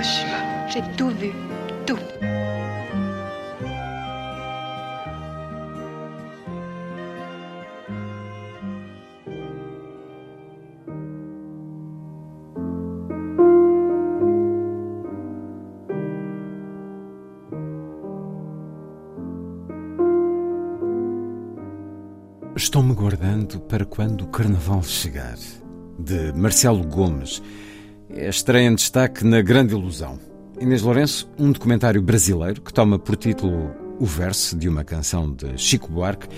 Hiroshima. J'ai tout vu. Tout. Estou-me guardando para quando o carnaval chegar. De Marcelo Gomes. É estreia em destaque na Grande Ilusão. Inês Lourenço, um documentário brasileiro que toma por título o verso de uma canção de Chico Buarque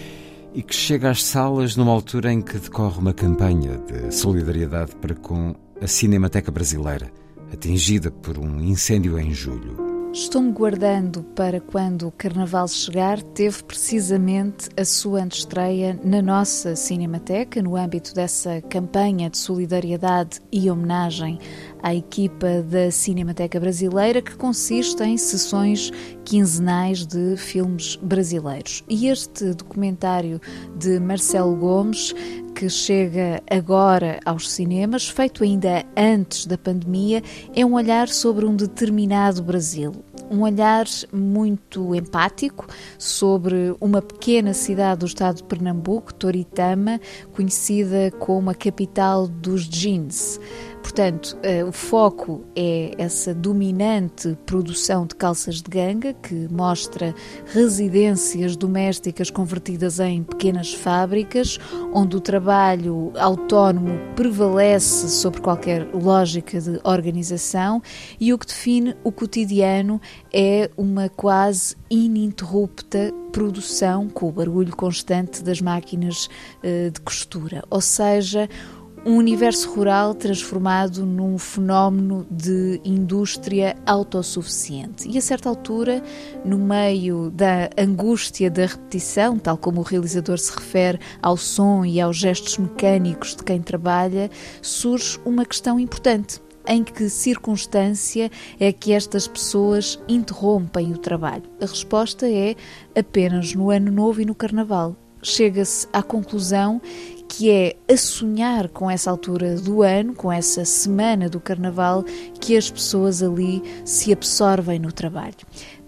e que chega às salas numa altura em que decorre uma campanha de solidariedade para com a Cinemateca Brasileira, atingida por um incêndio em julho. Estou-me guardando para quando o Carnaval chegar, teve precisamente a sua antestreia na nossa Cinemateca, no âmbito dessa campanha de solidariedade e homenagem à equipa da Cinemateca Brasileira, que consiste em sessões quinzenais de filmes brasileiros. E este documentário de Marcelo Gomes que chega agora aos cinemas, feito ainda antes da pandemia, é um olhar sobre um determinado Brasil. Um olhar muito empático sobre uma pequena cidade do estado de Pernambuco, Toritama, conhecida como a capital dos jeans. Portanto, uh, o foco é essa dominante produção de calças de ganga, que mostra residências domésticas convertidas em pequenas fábricas, onde o trabalho autónomo prevalece sobre qualquer lógica de organização e o que define o cotidiano é uma quase ininterrupta produção com o barulho constante das máquinas uh, de costura. Ou seja, um universo rural transformado num fenómeno de indústria autossuficiente. E a certa altura, no meio da angústia da repetição, tal como o realizador se refere ao som e aos gestos mecânicos de quem trabalha, surge uma questão importante. Em que circunstância é que estas pessoas interrompem o trabalho? A resposta é apenas no Ano Novo e no Carnaval. Chega-se à conclusão que é a sonhar com essa altura do ano, com essa semana do carnaval, que as pessoas ali se absorvem no trabalho.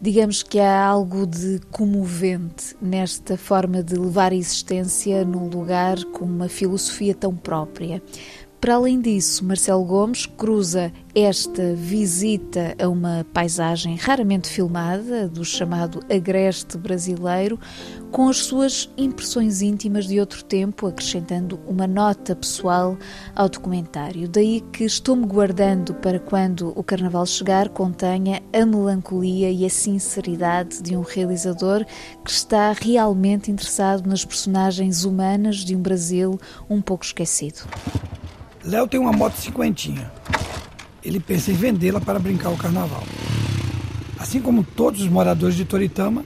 Digamos que há algo de comovente nesta forma de levar a existência num lugar com uma filosofia tão própria. Para além disso, Marcelo Gomes cruza esta visita a uma paisagem raramente filmada, do chamado agreste brasileiro, com as suas impressões íntimas de outro tempo, acrescentando uma nota pessoal ao documentário. Daí que estou-me guardando para quando o carnaval chegar contenha a melancolia e a sinceridade de um realizador que está realmente interessado nas personagens humanas de um Brasil um pouco esquecido. Léo tem uma moto cinquentinha. Ele pensa em vendê-la para brincar o carnaval. Assim como todos os moradores de Toritama,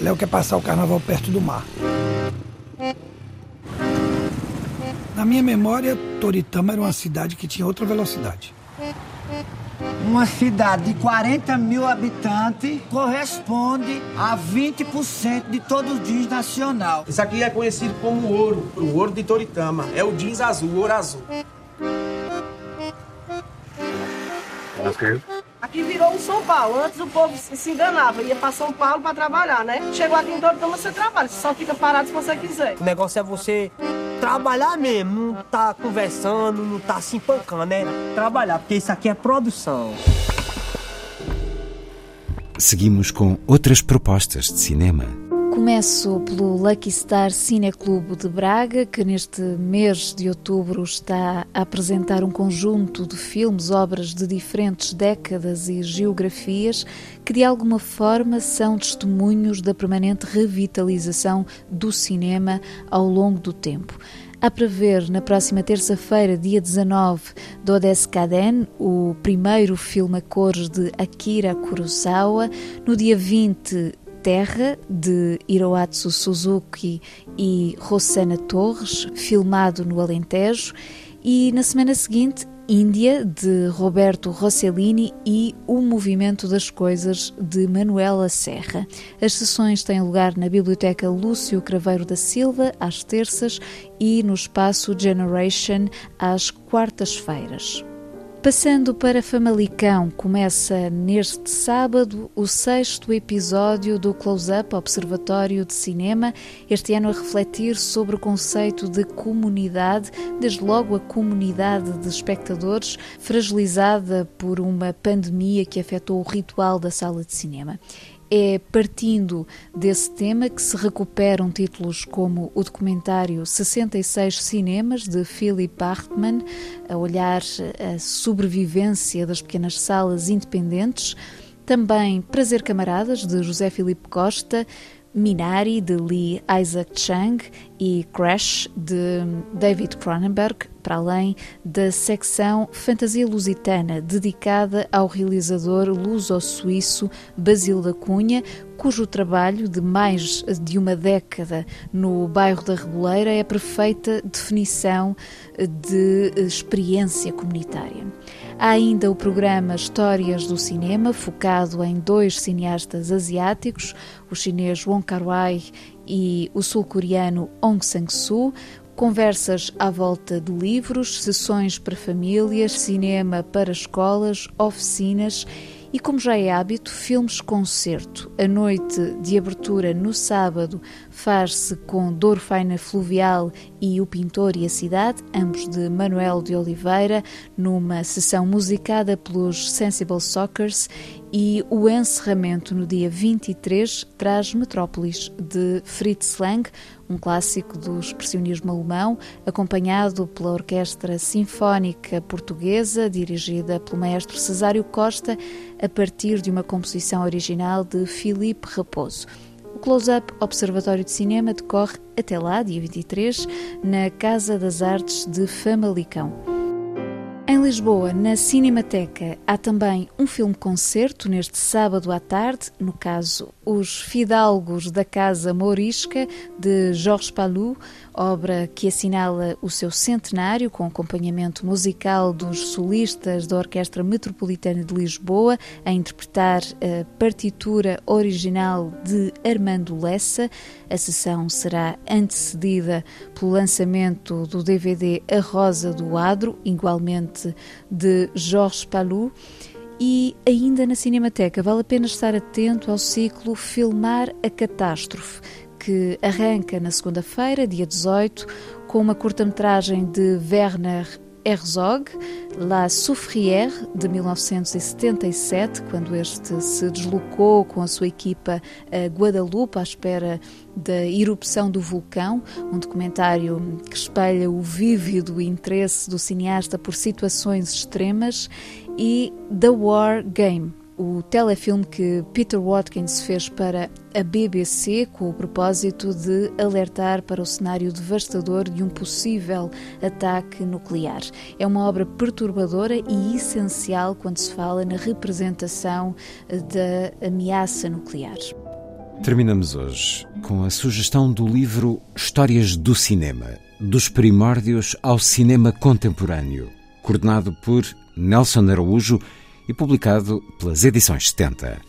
Léo quer passar o carnaval perto do mar. Na minha memória, Toritama era uma cidade que tinha outra velocidade. Uma cidade de 40 mil habitantes corresponde a 20% de todo o jeans nacional. Isso aqui é conhecido como ouro, o ouro de Toritama. É o jeans azul, o ouro azul. Aqui virou um São Paulo. Antes o povo se enganava, ia para São Paulo para trabalhar, né? Chegou aqui em Toritama, você trabalha, você só fica parado se você quiser. O negócio é você trabalhar mesmo, não tá conversando, não tá se empancando, né? Trabalhar, porque isso aqui é produção. Seguimos com outras propostas de cinema. Começo pelo Lucky Star Cineclube de Braga, que neste mês de outubro está a apresentar um conjunto de filmes, obras de diferentes décadas e geografias, que de alguma forma são testemunhos da permanente revitalização do cinema ao longo do tempo. Há para ver na próxima terça-feira, dia 19, Kaden, o primeiro filme a cores de Akira Kurosawa. No dia 20, Terra, de Hiroatsu Suzuki e Rossana Torres, filmado no Alentejo, e na semana seguinte, Índia, de Roberto Rossellini e O Movimento das Coisas, de Manuela Serra. As sessões têm lugar na Biblioteca Lúcio Craveiro da Silva, às terças, e no Espaço Generation, às quartas-feiras. Passando para Famalicão, começa neste sábado o sexto episódio do Close-Up Observatório de Cinema, este ano a refletir sobre o conceito de comunidade, desde logo a comunidade de espectadores, fragilizada por uma pandemia que afetou o ritual da sala de cinema. É partindo desse tema que se recuperam títulos como o documentário 66 Cinemas, de Philip Hartman, a olhar a sobrevivência das pequenas salas independentes, também Prazer Camaradas, de José Filipe Costa, Minari, de Lee Isaac Chang e Crash, de David Cronenberg, para além da secção Fantasia Lusitana, dedicada ao realizador luso-suíço Basil da Cunha, cujo trabalho de mais de uma década no bairro da Reboleira é a perfeita definição de experiência comunitária. Há ainda o programa Histórias do Cinema, focado em dois cineastas asiáticos, o chinês Wong Kar-wai e o sul-coreano Ong Sang-soo, conversas à volta de livros, sessões para famílias, cinema para escolas, oficinas e, como já é hábito, filmes-concerto. A noite de abertura no sábado faz-se com Faina Fluvial e O Pintor e a Cidade, ambos de Manuel de Oliveira, numa sessão musicada pelos Sensible Sockers e o encerramento no dia 23 traz Metrópolis de Fritz Lang, um clássico do expressionismo alemão, acompanhado pela Orquestra Sinfónica Portuguesa, dirigida pelo maestro Cesário Costa, a partir de uma composição original de Filipe Raposo. O Close-Up Observatório de Cinema decorre até lá, dia 23, na Casa das Artes de Famalicão. Em Lisboa, na Cinemateca, há também um filme-concerto neste sábado à tarde, no caso Os Fidalgos da Casa Mourisca, de Jorge Palou, obra que assinala o seu centenário com acompanhamento musical dos solistas da Orquestra Metropolitana de Lisboa a interpretar a partitura original de Armando Lessa. A sessão será antecedida pelo lançamento do DVD A Rosa do Adro, igualmente de Jorge Palou. E ainda na Cinemateca vale a pena estar atento ao ciclo Filmar a Catástrofe, que arranca na segunda-feira, dia 18, com uma curta-metragem de Werner Herzog, La Souffrière, de 1977, quando este se deslocou com a sua equipa a Guadalupe à espera da erupção do vulcão, um documentário que espelha o vívido interesse do cineasta por situações extremas, e The War Game, o telefilme que Peter Watkins fez para a BBC com o propósito de alertar para o cenário devastador de um possível ataque nuclear. É uma obra perturbadora e essencial quando se fala na representação da ameaça nuclear. Terminamos hoje com a sugestão do livro Histórias do Cinema, dos primórdios ao cinema contemporâneo, coordenado por Nelson Araújo e publicado pelas Edições 70.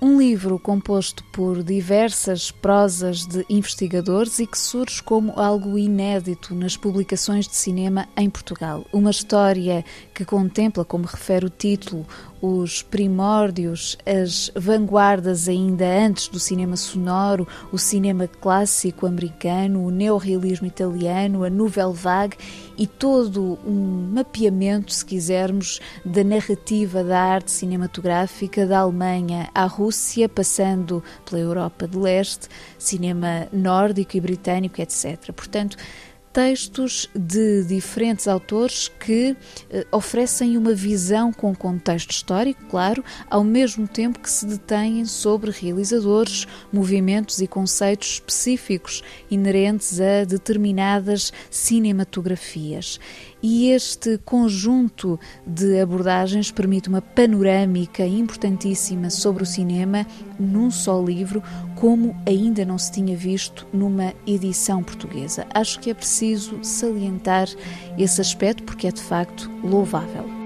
Um livro composto por diversas prosas de investigadores e que surge como algo inédito nas publicações de cinema em Portugal. Uma história que contempla, como refere o título, os primórdios, as vanguardas ainda antes do cinema sonoro, o cinema clássico americano, o neorrealismo italiano, a nouvelle vague e todo um mapeamento, se quisermos, da narrativa da arte cinematográfica da Alemanha à Rússia passando pela Europa de Leste, cinema nórdico e britânico, etc. Portanto, textos de diferentes autores que eh, oferecem uma visão com contexto histórico, claro, ao mesmo tempo que se detêm sobre realizadores, movimentos e conceitos específicos inerentes a determinadas cinematografias e este conjunto de abordagens permite uma panorâmica importantíssima sobre o cinema num só livro, como ainda não se tinha visto numa edição portuguesa. Acho que é preciso salientar esse aspecto porque é de facto louvável.